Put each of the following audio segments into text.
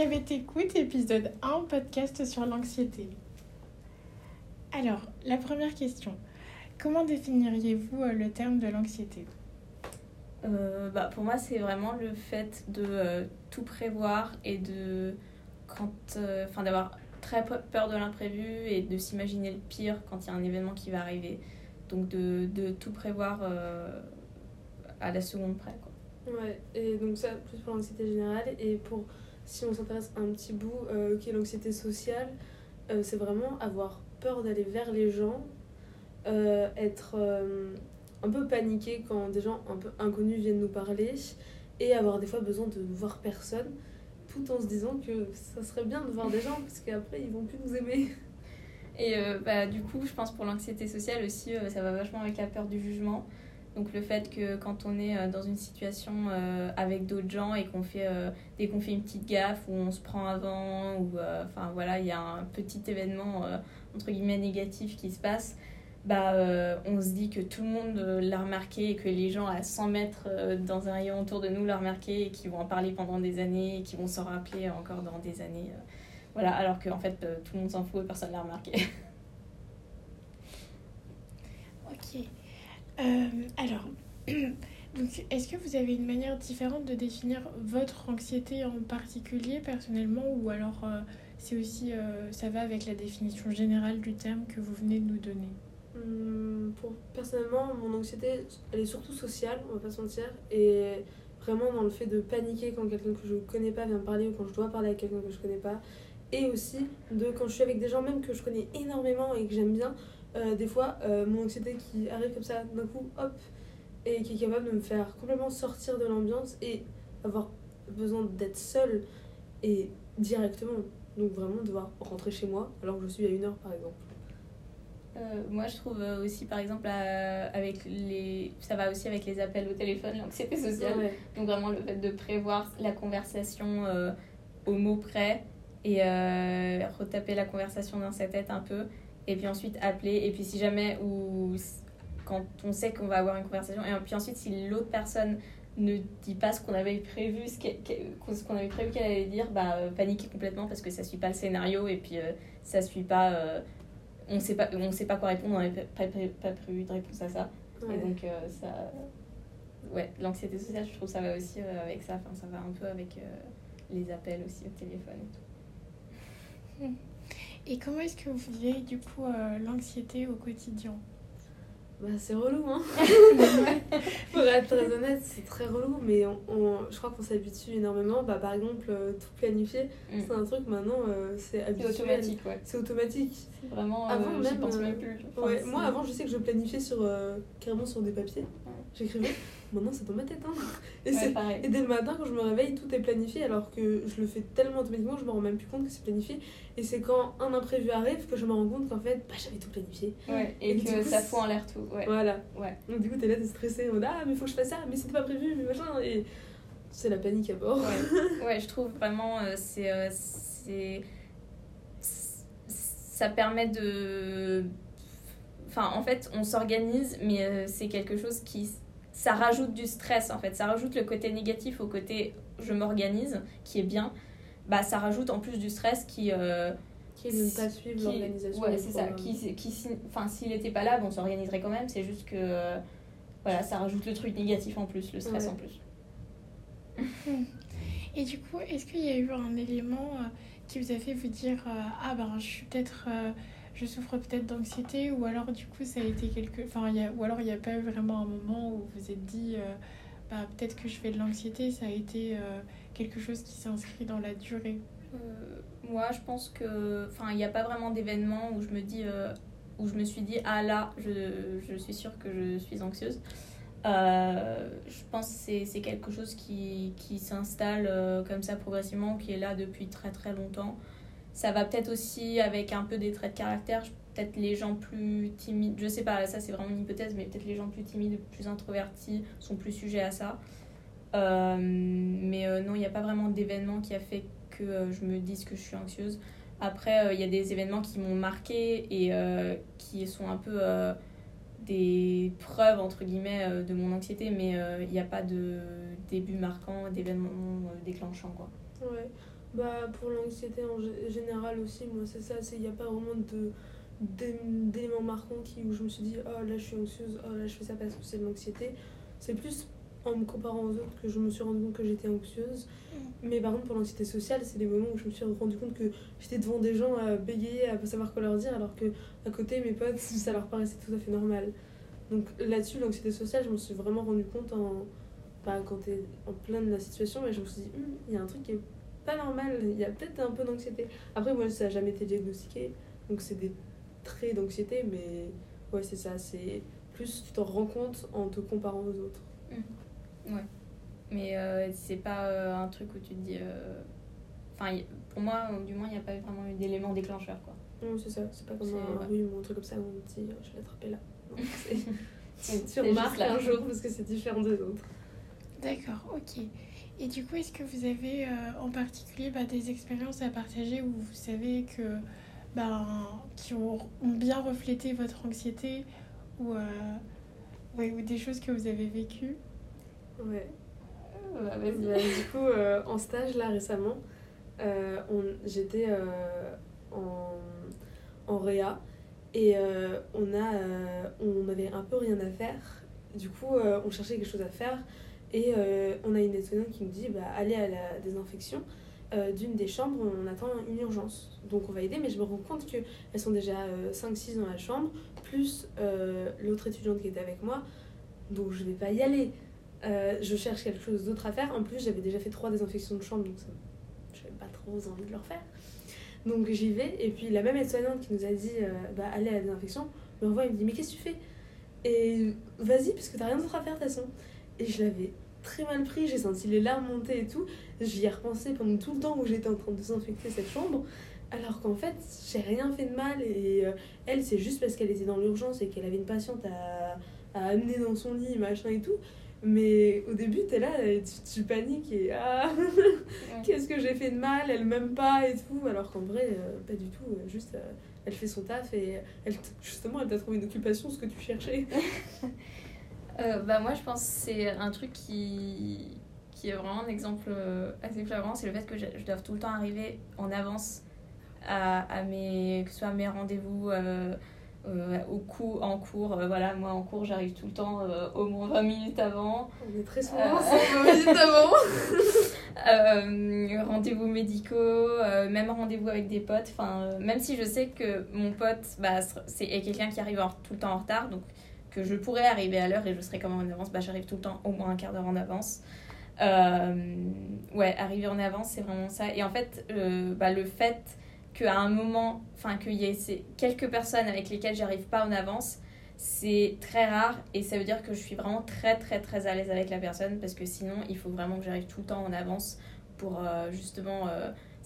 Qu'avait écoute, épisode 1, podcast sur l'anxiété. Alors, la première question. Comment définiriez-vous euh, le terme de l'anxiété? Euh, bah, pour moi, c'est vraiment le fait de euh, tout prévoir et de quand, euh, enfin, d'avoir très pe- peur de l'imprévu et de s'imaginer le pire quand il y a un événement qui va arriver. Donc de, de tout prévoir euh, à la seconde près. Quoi. Ouais, et donc ça, plus pour l'anxiété générale. Et pour, si on s'intéresse un petit bout, euh, qui est l'anxiété sociale, euh, c'est vraiment avoir peur d'aller vers les gens, euh, être euh, un peu paniqué quand des gens un peu inconnus viennent nous parler, et avoir des fois besoin de voir personne, tout en se disant que ça serait bien de voir des gens, parce qu'après ils vont plus nous aimer. Et euh, bah, du coup, je pense pour l'anxiété sociale aussi, euh, ça va vachement avec la peur du jugement. Donc le fait que quand on est euh, dans une situation euh, avec d'autres gens et qu'on fait, euh, dès qu'on fait une petite gaffe ou on se prend avant, ou enfin voilà, il y a un petit événement entre guillemets négatif qui se passe, bah, on se dit que tout le monde l'a remarqué et que les gens à 100 mètres dans un rayon autour de nous l'ont remarqué et qui vont en parler pendant des années et qui vont s'en rappeler encore dans des années. voilà, alors qu'en fait tout le monde s'en fout et personne l'a remarqué. Ok. Euh, alors, est-ce que vous avez une manière différente de définir votre anxiété en particulier, personnellement, ou alors euh, c'est aussi, euh, ça va avec la définition générale du terme que vous venez de nous donner? Hum, pour, personnellement, mon anxiété, elle est surtout sociale, on va pas se mentir, et vraiment dans le fait de paniquer quand quelqu'un que je connais pas vient me parler ou quand je dois parler à quelqu'un que je connais pas, et aussi de quand je suis avec des gens même que je connais énormément et que j'aime bien, euh, des fois euh, mon anxiété qui arrive comme ça d'un coup, hop, et qui est capable de me faire complètement sortir de l'ambiance et avoir besoin d'être seule et directement, donc vraiment devoir rentrer chez moi alors que je suis à une heure par exemple. Euh, moi, je trouve aussi, par exemple, euh, avec les... ça va aussi avec les appels au téléphone, l'anxiété sociale. Ouais. Donc, vraiment, le fait de prévoir la conversation euh, au mot près et retaper la conversation dans sa tête un peu. Et puis ensuite, appeler. Et puis, si jamais, ou quand on sait qu'on va avoir une conversation, et puis ensuite, si l'autre personne ne dit pas ce qu'on avait prévu, ce qu'on avait prévu qu'elle allait dire, bah, euh, paniquer complètement parce que ça suit pas le scénario et puis euh, ça suit pas. euh, on sait pas on sait pas quoi répondre on n'avait pas, pas, pas prévu de réponse à ça Ouais. et donc euh, ça ouais l'anxiété sociale je trouve ça va aussi avec ça enfin ça va un peu avec les appels aussi au téléphone et tout Et comment est-ce que vous vivez du coup euh, l'anxiété au quotidien? Bah, c'est relou, hein. Pour être très honnête, c'est très relou, mais on, on- je crois qu'on s'habitue énormément. Bah, par exemple, euh, tout planifier, Mm. c'est un truc maintenant, euh, c'est c'est habituel. automatique ouais C'est automatique. c'est vraiment euh, Avant, j'y même, pense euh, même plus Enfin, Ouais, c'est- moi, avant, je sais que je planifiais sur, euh, carrément sur des papiers. J'écrivais. Maintenant, c'est dans ma tête. Hein. Et, ouais, et dès le matin, quand je me réveille, tout est planifié, alors que je le fais tellement automatiquement que je me rends même plus compte que c'est planifié. Et c'est quand un imprévu arrive que je me rends compte qu'en fait, bah, j'avais tout planifié. ouais, et, que coup, ça fout en l'air tout ouais Voilà. ouais Donc, du coup, t'es là, t'es stressé. en mode, Ah, mais faut que je fasse ça, mais c'était pas prévu, mais machin. Et c'est la panique à bord. ouais, ouais, je trouve vraiment euh, c'est euh, c'est ça permet de enfin en fait on s'organise mais euh, c'est quelque chose qui ça rajoute du stress en fait ça rajoute le côté négatif au côté je m'organise qui est bien bah ça rajoute en plus du stress qui euh, Qui est de ne pas suivre l'organisation. ouais c'est ça qui qui si- enfin s'il n'était pas là bon, on s'organiserait quand même c'est juste que euh, voilà ça rajoute le truc négatif en plus le stress Ouais. en plus Et du coup, est-ce qu'il y a eu un élément euh, qui vous a fait vous dire euh, Ah ben je suis peut-être. euh, je souffre peut-être d'anxiété ou alors du coup ça a été quelque. Enfin, y a- ou alors il n'y a pas eu vraiment un moment où vous êtes dit euh, Bah peut-être que je fais de l'anxiété, ça a été euh, quelque chose qui s'inscrit dans la durée. Euh, moi, je pense que, enfin, il n'y a pas vraiment d'événement où je me dis, où je me suis dit, ah là, je, je suis sûre que je suis anxieuse. Je pense que c'est- quelque chose qui, qui s'installe comme ça progressivement, qui est là depuis très très longtemps. Ça va peut-être aussi avec un peu des traits de caractère, peut-être les gens plus timides, je sais pas, ça c'est vraiment une hypothèse, mais peut-être les gens plus timides, plus introvertis sont plus sujets à ça. Euh, mais euh, non, il n'y a pas vraiment d'événement qui a fait que euh, je me dise que je suis anxieuse. Après, il y a des événements qui m'ont marqué et qui sont un peu des preuves, entre guillemets, de mon anxiété, mais il n'y a pas de début marquant, d'événement déclenchant, quoi. Ouais. Bah, pour l'anxiété en gé- général aussi, moi, c'est ça. Il n'y a pas vraiment de d'éléments marquants qui, où je me suis dit, oh là, je suis anxieuse, oh là, je fais ça parce que c'est de l'anxiété. C'est plus en me comparant aux autres que je me suis rendu compte que j'étais anxieuse. Mais par contre, pour l'anxiété sociale, c'est les moments où je me suis rendu compte que j'étais devant des gens à bégayer, à pas savoir quoi leur dire, alors que à côté, mes potes, ça leur paraissait tout à fait normal. Donc là-dessus, l'anxiété sociale, je me suis vraiment rendu compte en, bah, quand t'es en plein de la situation, et je me suis dit, Hum, il y a un truc qui est pas normal, il y a peut-être un peu d'anxiété. Après, moi, ça n'a jamais été diagnostiqué, donc c'est des traits d'anxiété, mais ouais, c'est ça, c'est plus tu t'en rends compte en te comparant aux autres. Mais euh, c'est pas euh, un truc où tu te dis. euh, Enfin, pour moi, du moins, il n'y a pas vraiment eu d'élément déclencheur, quoi. Non, c'est ça, c'est pas comme un ouais. rhume ou un truc comme ça où on te dit, je l'ai attrapé là. Non, tu remarques un jour parce que c'est différent des autres. D'accord, ok. Et du coup, est-ce que vous avez euh, en particulier bah, des expériences à partager où vous savez que bah, qui ont, bien reflété votre anxiété ou, euh, ouais, ou des choses que vous avez vécues? Ouais. Euh, bah, Bah, du coup, en stage là récemment, on- j'étais en, en réa et on, a, on avait un peu rien à faire. Du coup, on cherchait quelque chose à faire et euh, on a une aide-soignante qui nous dit bah, allez à la désinfection euh, d'une des chambres, on attend une urgence. Donc on va aider, mais je me rends compte qu'elles sont déjà 5-6 dans la chambre, plus euh, l'autre étudiante qui était avec moi, donc je vais pas y aller. Euh, je cherche quelque chose d'autre à faire. En plus, j'avais déjà fait trois désinfections de chambre, donc ça, j'avais pas trop envie de le refaire. Donc j'y vais, et puis la même aide-soignante qui nous a dit euh, bah, allez à la désinfection me revoit et me dit mais qu'est-ce que tu fais? Et vas-y, parce que t'as rien d'autre à faire de toute façon. Et je l'avais très mal pris, j'ai senti les larmes monter et tout. J'y ai repensé pendant tout le temps où j'étais en train de désinfecter cette chambre. Alors qu'en fait, j'ai rien fait de mal, et euh, elle, c'est juste parce qu'elle était dans l'urgence et qu'elle avait une patiente à, à amener dans son lit, machin et tout. Mais au début, t'es là, et tu, tu paniques et ah, qu'est-ce que j'ai fait de mal, elle m'aime pas et tout. Alors qu'en vrai, euh, pas du tout. euh, Juste, euh, elle fait son taf et elle, justement, elle t'a trouvé une occupation, ce que tu cherchais. Euh, bah moi je pense que c'est un truc qui, qui est vraiment un exemple euh, assez flagrant, c'est le fait que je, je dois tout le temps arriver en avance à, à mes, que ce soit à mes rendez-vous euh, euh, au cou, en cours. Voilà, moi en cours j'arrive tout le temps au moins 20 minutes avant. On est très souvent ensemble, minutes avant. Rendez-vous médicaux, même rendez-vous avec des potes. Enfin, même si je sais que mon pote bah, c'est quelqu'un qui arrive tout le temps en retard, donc que je pourrais arriver à l'heure et je serais même en avance, bah, j'arrive tout le temps au moins un quart d'heure en avance. Euh, ouais, arriver en avance, c'est vraiment ça. Et en fait, euh, bah, le fait qu'à un moment, enfin, qu'il y ait ces quelques personnes avec lesquelles j'arrive pas en avance, c'est très rare et ça veut dire que je suis vraiment très très très à l'aise avec la personne parce que sinon il faut vraiment que j'arrive tout le temps en avance pour euh, justement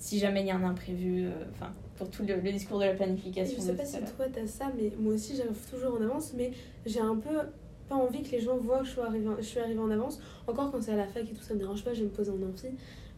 si jamais il y a un imprévu, euh, enfin pour tout le, le discours de la planification. Je sais pas si toi t'as ça, mais moi aussi j'arrive toujours en avance, mais j'ai un peu pas envie que les gens voient que je suis arrivée en, je suis arrivée en avance. Encore quand c'est à la fac et tout, ça me dérange pas, je vais me poser en amphi.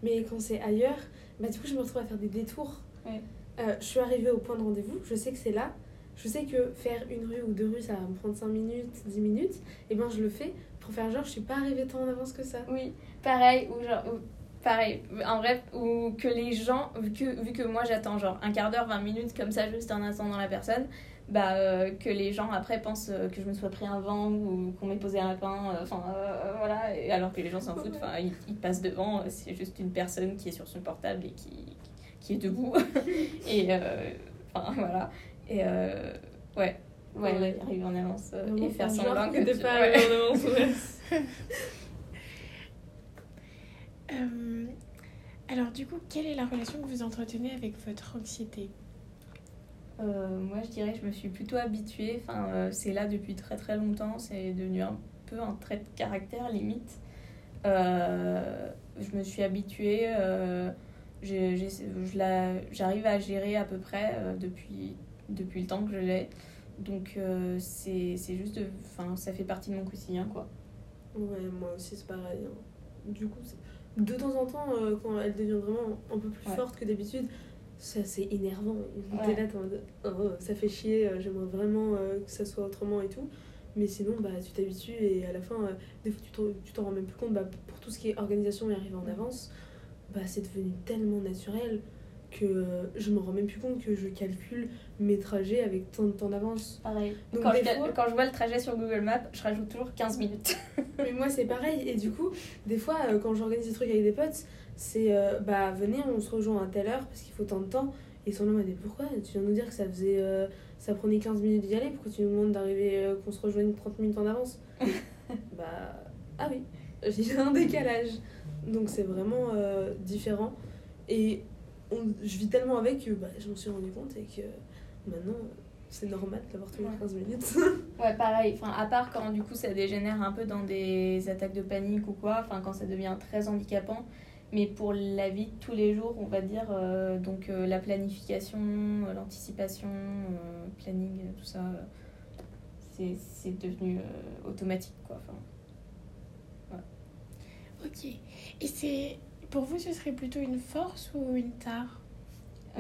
Mais quand c'est ailleurs, bah du coup je me retrouve à faire des détours. Ouais. Euh, je suis arrivée au point de rendez-vous, je sais que c'est là. Je sais que faire une rue ou deux rues, ça va me prendre 5 minutes, 10 minutes. Et ben je le fais pour faire genre je suis pas arrivée tant en avance que ça. Oui, pareil, ou genre, ou- pareil, en vrai, ou que les gens, vu que, vu que moi j'attends genre un quart d'heure, 20 minutes comme ça juste en attendant la personne, bah euh, que les gens après pensent euh, que je me sois pris un vent ou qu'on m'ait posé un lapin, euh, enfin euh, voilà, et alors que les gens s'en foutent, enfin ils, ils passent devant, c'est juste une personne qui est sur son portable et qui, qui est debout, et euh, enfin voilà, et euh, ouais. Ouais, là, arriver en avance euh, et faire semblant que tu- pas ouais. arrivée en avance. ouais. Alors du coup, quelle est la relation que vous entretenez avec votre anxiété? Euh, moi, je dirais que je me suis plutôt habituée. Enfin, euh, c'est là depuis très très longtemps. C'est devenu un peu un trait de caractère limite. Euh, je me suis habituée. euh, J'arrive à gérer à peu près euh, depuis, depuis le temps que je l'ai. Donc, euh, c'est c'est juste. de- Enfin, ça fait partie de mon quotidien, quoi. Ouais, moi aussi c'est pareil. hein. Du coup, c'est- de temps en temps, euh, quand elle devient vraiment un peu plus Ouais. forte que d'habitude, ça c'est énervant. Ouais. T'es là, t'es en mode, oh, ça fait chier, euh, j'aimerais vraiment euh, que ça soit autrement et tout. Mais sinon, bah, tu t'habitues et à la fin, euh, des fois, tu t'en- tu t'en rends même plus compte. Bah, pour tout ce qui est organisation et arriver en avance, bah, c'est devenu tellement naturel que je me rends même plus compte que je calcule mes trajets avec tant de temps d'avance. Pareil. Donc, Quand je, fois- quand je vois le trajet sur Google Maps, je rajoute toujours 15 minutes. Mais moi, c'est pareil. Et du coup, des fois, euh, quand j'organise des trucs avec des potes, c'est euh, bah venez, on se rejoint à telle heure parce qu'il faut tant de temps. Et ils sont là, mais pourquoi? Tu viens nous dire que ça faisait. euh, ça prenait 15 minutes d'y aller, pourquoi tu nous demandes d'arriver, euh, qu'on se rejoigne 30 minutes en avance? Bah. Ah oui, j'ai un décalage. Donc c'est vraiment différent. Et on- je vis tellement avec que bah, je m'en suis rendu compte et que maintenant, c'est normal d'avoir toujours Ouais. 15 minutes. Ouais, pareil. Enfin, à part quand du coup ça dégénère un peu dans des attaques de panique ou quoi, enfin quand ça devient très handicapant. Mais pour la vie de tous les jours, on va dire, euh, donc euh, la planification, euh, l'anticipation, euh, planning, tout ça, euh, c'est c'est devenu euh, automatique quoi. Enfin, Ok. Et c'est. Pour vous, ce serait plutôt une force ou une tare?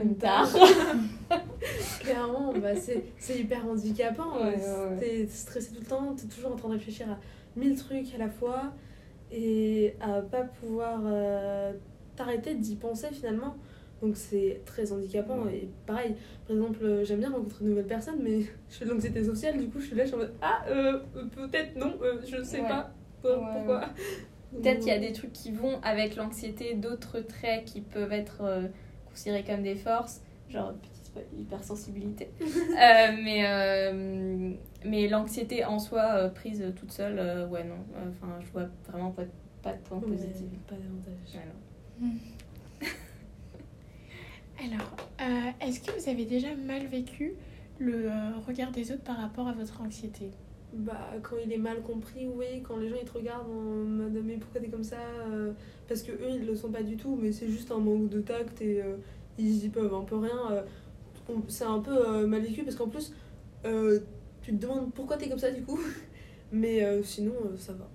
Une tare. Clairement, bah, c'est c'est hyper handicapant. Ouais, ouais, ouais. T'es stressé tout le temps, t'es toujours en train de réfléchir à mille trucs à la fois et à pas pouvoir euh, t'arrêter d'y penser finalement. Donc c'est très handicapant. Ouais. Et pareil, par exemple, euh, j'aime bien rencontrer de nouvelles personnes, mais je fais de l'anxiété sociale, du coup je suis là, je suis en mode Ah, euh, peut-être non, euh, je sais Ouais. pas pour- Ouais, pourquoi. Peut-être qu'il y a des trucs qui vont avec l'anxiété, d'autres traits qui peuvent être euh, considérés comme des forces, genre petit spoil, hypersensibilité. Euh, mais euh, mais l'anxiété en soi, prise toute seule, ouais, non. Enfin, je vois vraiment pas, pas de point positif. pas davantage. Alors, est-ce que vous avez déjà mal vécu le regard des autres par rapport à votre anxiété? Bah, quand il est mal compris, oui. Quand les gens ils te regardent en mode mais pourquoi t'es comme ça euh, Parce que eux ils le sont pas du tout, mais c'est juste un manque de tact et euh, ils y peuvent un peu rien. euh, c'est un peu euh, mal vécu parce qu'en plus tu te demandes pourquoi t'es comme ça du coup. Mais sinon ça va.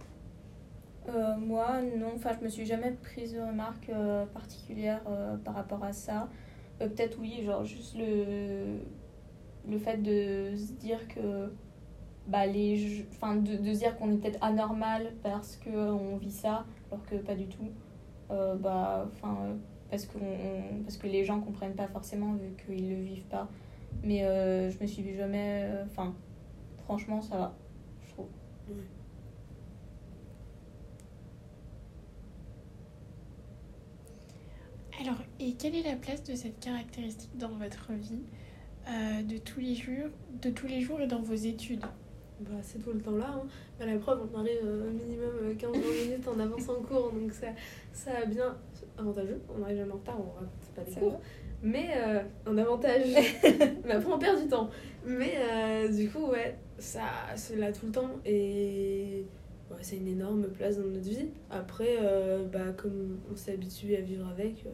Moi, non, enfin, je me suis jamais prise de remarque euh, particulière euh, par rapport à ça. Peut-être oui, genre juste le, le fait de se dire que. Bah, les, enfin, de, de dire qu'on est peut-être anormal parce qu'on vit ça, alors que pas du tout. Euh, bah, enfin, euh, parce, on- parce que les gens comprennent pas forcément vu qu'ils le vivent pas. Mais euh, je me suis jamais. euh, Enfin, franchement, ça va, je trouve. Alors, et quelle est la place de cette caractéristique dans votre vie euh, de tous les jours, de tous les jours et dans vos études? Bah, c'est tout le temps là. Hein. Bah, la preuve, on arrive euh, minimum euh, 15-20 minutes en avance en cours, donc ça, ça a bien avantageux. On arrive jamais en retard, on rate pas des cours. Mais euh, un avantage. mais après, on perd du temps. Mais euh, du coup, ouais, ça, c'est là tout le temps. Et ouais, c'est une énorme place dans notre vie. Après, euh, bah, comme on s'est habitué à vivre avec, euh,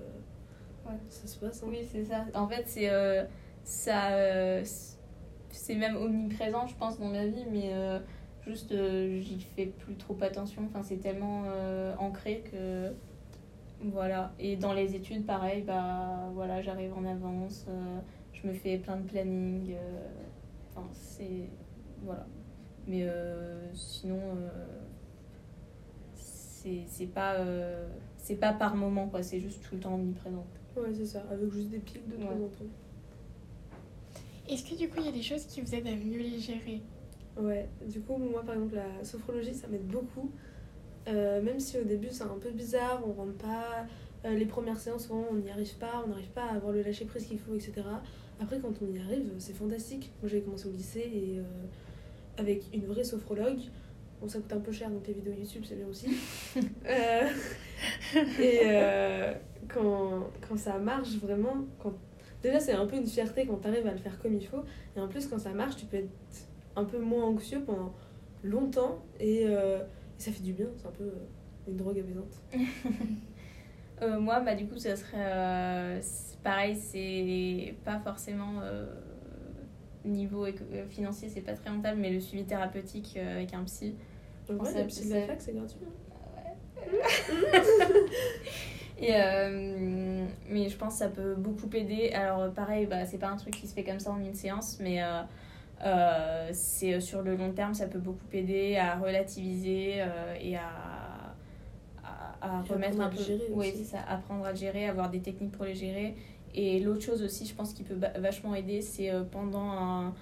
Ouais. ça se passe. hein. Oui, c'est ça. En fait, c'est euh, ça, euh, c'est même omniprésent, je pense, dans ma vie, mais euh, juste, euh, j'y fais plus trop attention. Enfin, c'est tellement euh, ancré que voilà. Et dans les études, pareil, bah voilà, j'arrive en avance, je me fais plein de planning. Enfin, c'est voilà. Mais sinon, c'est c'est pas c'est pas par moment quoi. C'est juste tout le temps omniprésent. Ouais, c'est ça, avec juste des pics de temps Ouais. en temps. Est-ce que du coup, il y a des choses qui vous aident à mieux les gérer? Ouais, du coup, moi par exemple, la sophrologie ça m'aide beaucoup. Euh, même si au début c'est un peu bizarre, on rentre pas. euh, les premières séances, souvent on n'y arrive pas, on n'arrive pas à avoir le lâcher prise qu'il faut, etc. Après, quand on y arrive, c'est fantastique. Moi j'avais commencé au lycée et euh, avec une vraie sophrologue. Bon, ça coûte un peu cher donc les vidéos YouTube c'est bien aussi. Et quand, quand ça marche vraiment, quand... déjà c'est un peu une fierté quand tu arrives à le faire comme il faut. Et en plus, quand ça marche, tu peux être un peu moins anxieux pendant longtemps et, euh, et ça fait du bien. C'est un peu euh, une drogue apaisante. Euh, moi, bah, du coup, ça serait euh, pareil, c'est pas forcément niveau financier, c'est pas très rentable, mais le suivi thérapeutique avec un psy. Le de la fac, c'est gratuit. hein. Et, euh, mais je pense que ça peut beaucoup aider. Alors, pareil, bah, c'est pas un truc qui se fait comme ça en une séance, mais euh, euh, c'est euh, sur le long terme, ça peut beaucoup aider à relativiser euh, et à, à, à Et remettre un peu. gérer Oui, c'est ça, apprendre à le gérer, avoir des techniques pour les gérer. Et l'autre chose aussi, je pense qui peut vachement aider, c'est pendant un,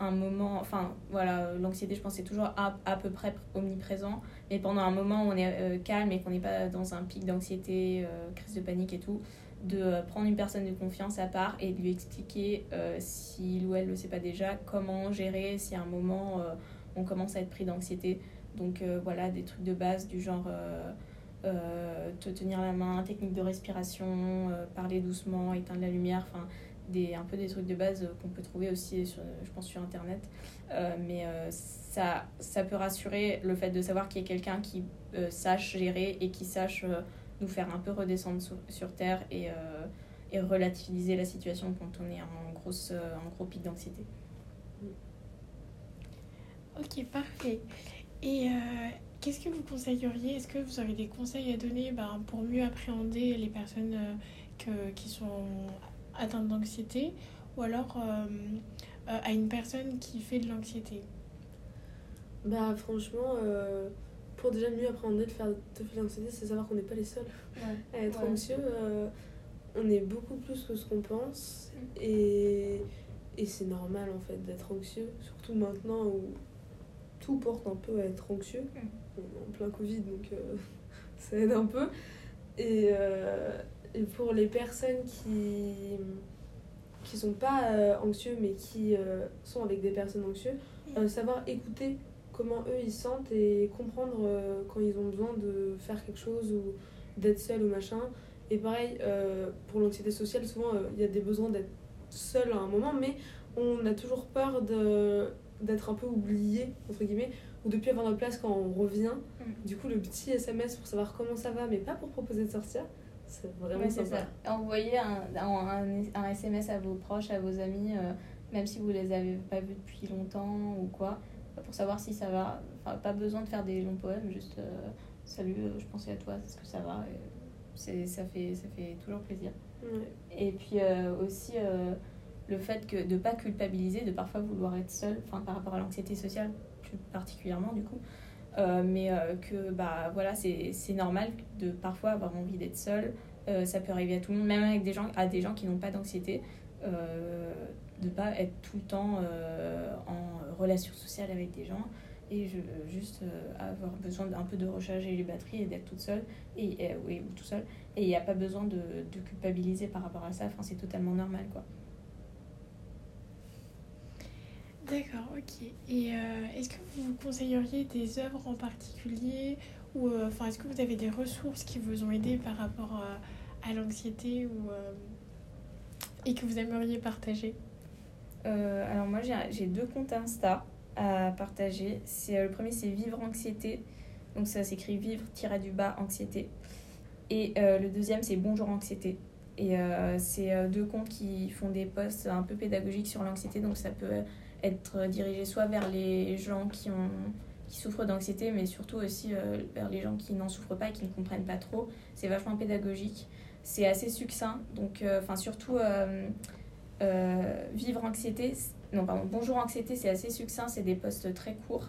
un moment. Enfin, voilà, l'anxiété, je pense, c'est toujours à, à peu près omniprésent. Mais pendant un moment où on est calme et qu'on n'est pas dans un pic d'anxiété, crise de panique et tout, de prendre une personne de confiance à part et de lui expliquer, euh, s'il ou elle ne le sait pas déjà, comment gérer si à un moment euh, on commence à être pris d'anxiété. Donc euh, voilà, des trucs de base du genre euh, te tenir la main, technique de respiration, parler doucement, éteindre la lumière, enfin des, un peu des trucs de base qu'on peut trouver aussi, sur, je pense, sur Internet. Mais ça, ça peut rassurer le fait de savoir qu'il y a quelqu'un qui sache gérer et qui sache nous faire un peu redescendre sur, sur Terre et, euh, et relativiser la situation quand on est en, grosse, euh, en gros pic d'anxiété. Ok, parfait. Et euh, qu'est-ce que vous conseilleriez? Est-ce que vous aurez des conseils à donner ben, pour mieux appréhender les personnes que, qui sont atteintes d'anxiété ou alors à une personne qui fait de l'anxiété? Bah franchement, euh, pour déjà mieux appréhender le faire de faire l'anxiété, c'est savoir qu'on n'est pas les seuls à être Ouais. anxieux. euh, on est beaucoup plus que ce qu'on pense Mm. et, et c'est normal en fait d'être anxieux, surtout maintenant où tout porte un peu à être anxieux. Mm. On est en plein Covid donc euh, ça aide un peu. Et, euh, et pour les personnes qui qui sont pas anxieux mais qui sont avec des personnes anxieuses, savoir écouter comment eux ils se sentent et comprendre euh, quand ils ont besoin de faire quelque chose ou d'être seul ou machin. Et pareil, euh, pour l'anxiété sociale, souvent euh, il y a des besoins d'être seul à un moment, mais on a toujours peur de d'être un peu oublié, entre guillemets, ou de plus avoir notre place quand on revient. Mm. Du coup, le petit SMS pour savoir comment ça va, mais pas pour proposer de sortir, c'est vraiment Ouais, sympa. ça. Envoyez un, un, un SMS à vos proches, à vos amis, euh, même si vous les avez pas vus depuis longtemps ou quoi, pour savoir si ça va. Enfin, pas besoin de faire des longs poèmes, juste euh, salut, euh, je pensais à toi, est-ce que ça va Et c'est, ça, fait, ça fait toujours plaisir. Et puis euh, aussi le fait que de pas culpabiliser, de parfois vouloir être seul, enfin par rapport à l'anxiété sociale plus particulièrement du coup, mais que bah voilà c'est c'est normal de parfois avoir envie d'être seul. Ça peut arriver à tout le monde, même avec des gens à des gens qui n'ont pas d'anxiété, euh, de pas être tout le temps euh, en relation sociale avec des gens et je, juste euh, avoir besoin d'un peu de recharger les batteries et d'être toute seule et, oui, ou tout seul. Et il n'y a pas besoin de, culpabiliser par rapport à ça. Enfin c'est totalement normal quoi. D'accord, ok. Et euh, est-ce que vous conseilleriez des œuvres en particulier ou euh, enfin est-ce que vous avez des ressources qui vous ont aidé par rapport euh, à l'anxiété ou euh, et que vous aimeriez partager? Euh, alors moi j'ai deux comptes Insta à partager. C'est euh, le premier c'est vivre anxiété. Donc ça s'écrit vivre du bas anxiété. Et euh, le deuxième c'est bonjour anxiété. Et c'est deux comptes qui font des posts un peu pédagogiques sur l'anxiété. Donc ça peut être dirigé soit vers les gens qui ont qui souffrent d'anxiété mais surtout aussi vers les gens qui n'en souffrent pas et qui ne comprennent pas trop. C'est vachement pédagogique. C'est assez succinct. Donc enfin surtout euh, vivre anxiété, non pardon, bonjour anxiété, c'est assez succinct, c'est des posts très courts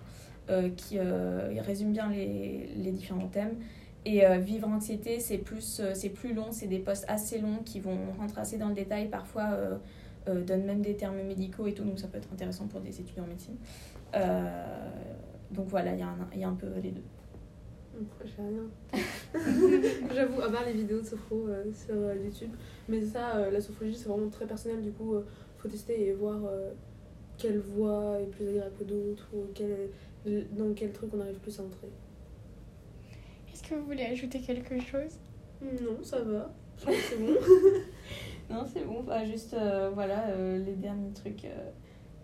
euh, qui euh, résument bien les, les différents thèmes. Et euh, vivre anxiété, c'est plus, c'est plus long, c'est des posts assez longs qui vont rentrer assez dans le détail, parfois donnent même des termes médicaux et tout, donc ça peut être intéressant pour des étudiants en médecine. Donc voilà, il y, y a un peu les deux. J'ai rien. J'avoue, à part les vidéos de sophro euh, sur euh, YouTube. Mais ça, euh, la sophrologie, c'est vraiment très personnel. Du coup, faut tester et voir quelle voix est plus agréable que d'autres ou quel, dans quel truc on arrive plus à entrer. Est-ce que vous voulez ajouter quelque chose? Non, ça va. Je pense que c'est bon. Non, c'est bon, bah, juste voilà les derniers trucs.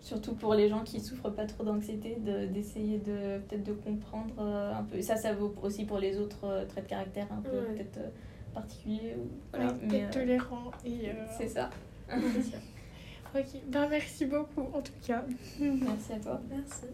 Surtout pour les gens qui souffrent pas trop d'anxiété, de- d'essayer de peut-être de comprendre euh, un peu. Ça, ça vaut aussi pour les autres euh, traits de caractère un peu Ouais. peut-être euh, particuliers. Ou, voilà, Ouais, mais, euh, tolérant et... euh, c'est ça. Ok, ben merci beaucoup en tout cas. Merci à toi. Merci.